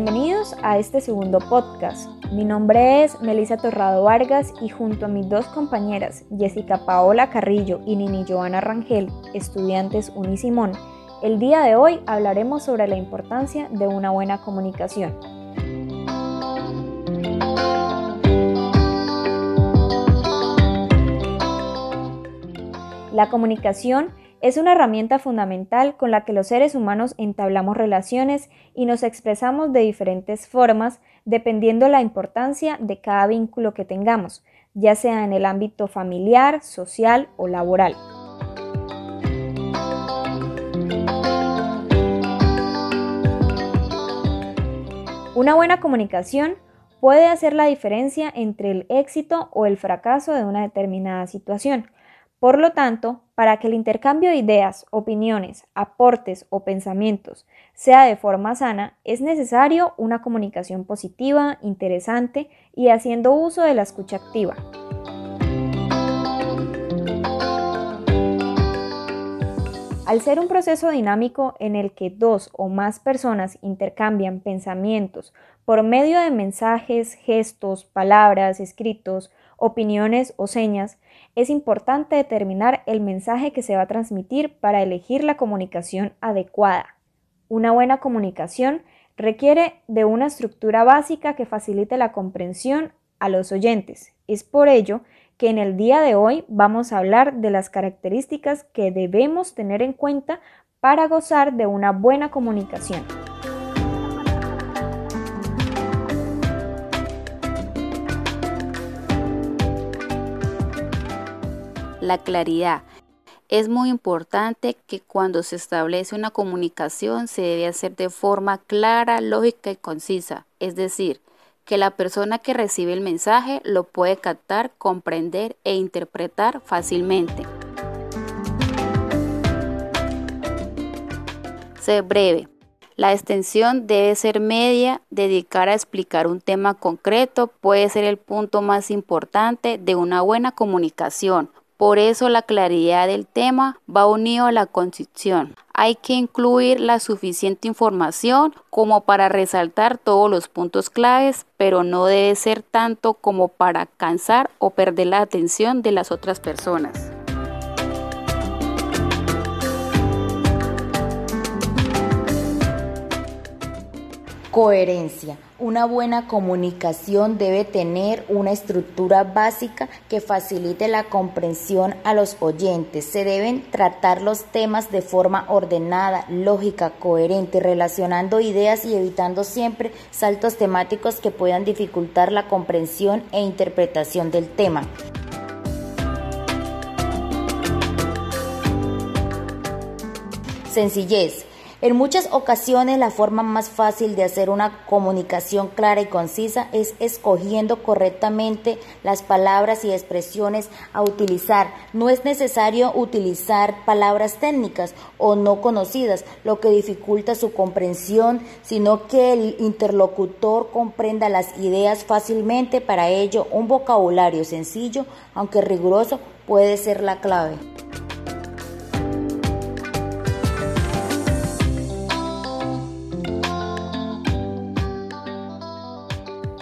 Bienvenidos a este segundo podcast. Mi nombre es Melissa Torrado Vargas y junto a mis dos compañeras, Jessica Paola Carrillo y Nini Joana Rangel, estudiantes Unisimón, el día de hoy hablaremos sobre la importancia de una buena comunicación. La comunicación es una herramienta fundamental con la que los seres humanos entablamos relaciones y nos expresamos de diferentes formas dependiendo la importancia de cada vínculo que tengamos, ya sea en el ámbito familiar, social o laboral. Una buena comunicación puede hacer la diferencia entre el éxito o el fracaso de una determinada situación. Por lo tanto, para que el intercambio de ideas, opiniones, aportes o pensamientos sea de forma sana, es necesario una comunicación positiva, interesante y haciendo uso de la escucha activa. Al ser un proceso dinámico en el que dos o más personas intercambian pensamientos por medio de mensajes, gestos, palabras, escritos, opiniones o señas, es importante determinar el mensaje que se va a transmitir para elegir la comunicación adecuada. Una buena comunicación requiere de una estructura básica que facilite la comprensión a los oyentes. Es por ello que en el día de hoy vamos a hablar de las características que debemos tener en cuenta para gozar de una buena comunicación. La claridad. Es muy importante que cuando se establece una comunicación se debe hacer de forma clara, lógica y concisa, es decir, que la persona que recibe el mensaje lo puede captar, comprender e interpretar fácilmente. Ser breve. La extensión debe ser media, dedicar a explicar un tema concreto puede ser el punto más importante de una buena comunicación por eso la claridad del tema va unido a la concisión. Hay que incluir la suficiente información como para resaltar todos los puntos claves, pero no debe ser tanto como para cansar o perder la atención de las otras personas. Coherencia. Una buena comunicación debe tener una estructura básica que facilite la comprensión a los oyentes. Se deben tratar los temas de forma ordenada, lógica, coherente, relacionando ideas y evitando siempre saltos temáticos que puedan dificultar la comprensión e interpretación del tema. Sencillez. En muchas ocasiones la forma más fácil de hacer una comunicación clara y concisa es escogiendo correctamente las palabras y expresiones a utilizar. No es necesario utilizar palabras técnicas o no conocidas, lo que dificulta su comprensión, sino que el interlocutor comprenda las ideas fácilmente. Para ello, un vocabulario sencillo, aunque riguroso, puede ser la clave.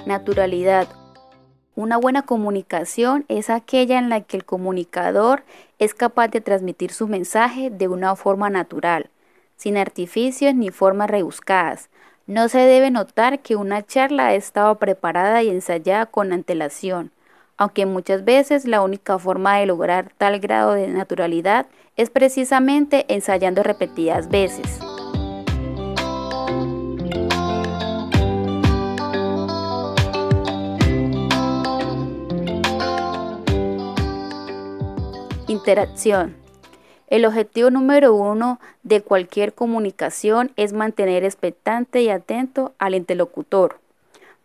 Naturalidad. Una buena comunicación es aquella en la que el comunicador es capaz de transmitir su mensaje de una forma natural, sin artificios ni formas rebuscadas. No se debe notar que una charla ha estado preparada y ensayada con antelación, aunque muchas veces la única forma de lograr tal grado de naturalidad es precisamente ensayando repetidas veces. Interacción. El objetivo número uno de cualquier comunicación es mantener expectante y atento al interlocutor.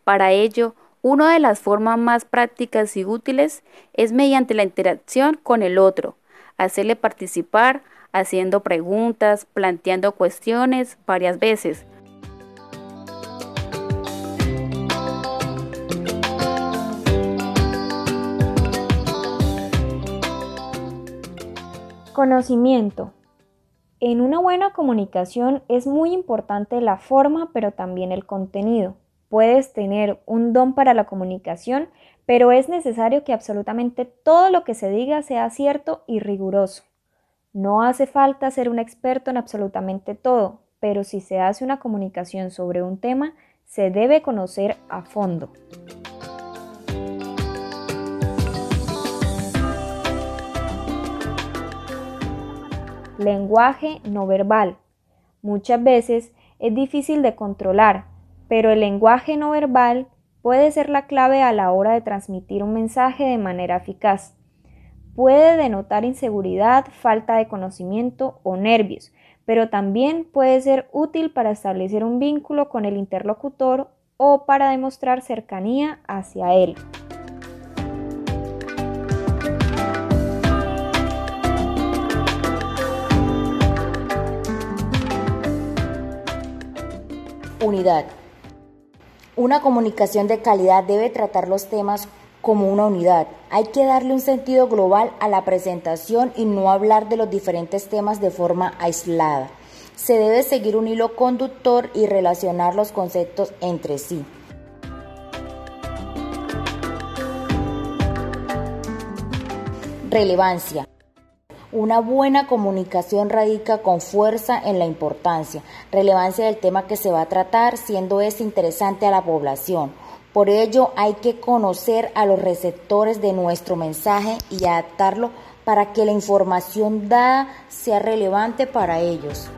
Para ello, una de las formas más prácticas y útiles es mediante la interacción con el otro, hacerle participar, haciendo preguntas, planteando cuestiones varias veces, Conocimiento. En una buena comunicación es muy importante la forma, pero también el contenido. Puedes tener un don para la comunicación, pero es necesario que absolutamente todo lo que se diga sea cierto y riguroso. No hace falta ser un experto en absolutamente todo, pero si se hace una comunicación sobre un tema, se debe conocer a fondo. Lenguaje no verbal. Muchas veces es difícil de controlar, pero el lenguaje no verbal puede ser la clave a la hora de transmitir un mensaje de manera eficaz. Puede denotar inseguridad, falta de conocimiento o nervios, pero también puede ser útil para establecer un vínculo con el interlocutor o para demostrar cercanía hacia él. Unidad. Una comunicación de calidad debe tratar los temas como una unidad. Hay que darle un sentido global a la presentación y no hablar de los diferentes temas de forma aislada. Se debe seguir un hilo conductor y relacionar los conceptos entre sí. Relevancia. Una buena comunicación radica con fuerza en la importancia, relevancia del tema que se va a tratar, siendo este interesante a la población. Por ello hay que conocer a los receptores de nuestro mensaje y adaptarlo para que la información dada sea relevante para ellos.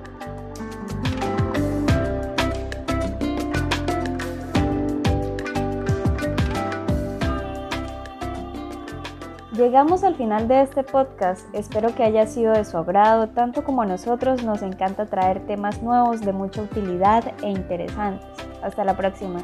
Llegamos al final de este podcast, espero que haya sido de su agrado, tanto como a nosotros nos encanta traer temas nuevos de mucha utilidad e interesantes. Hasta la próxima.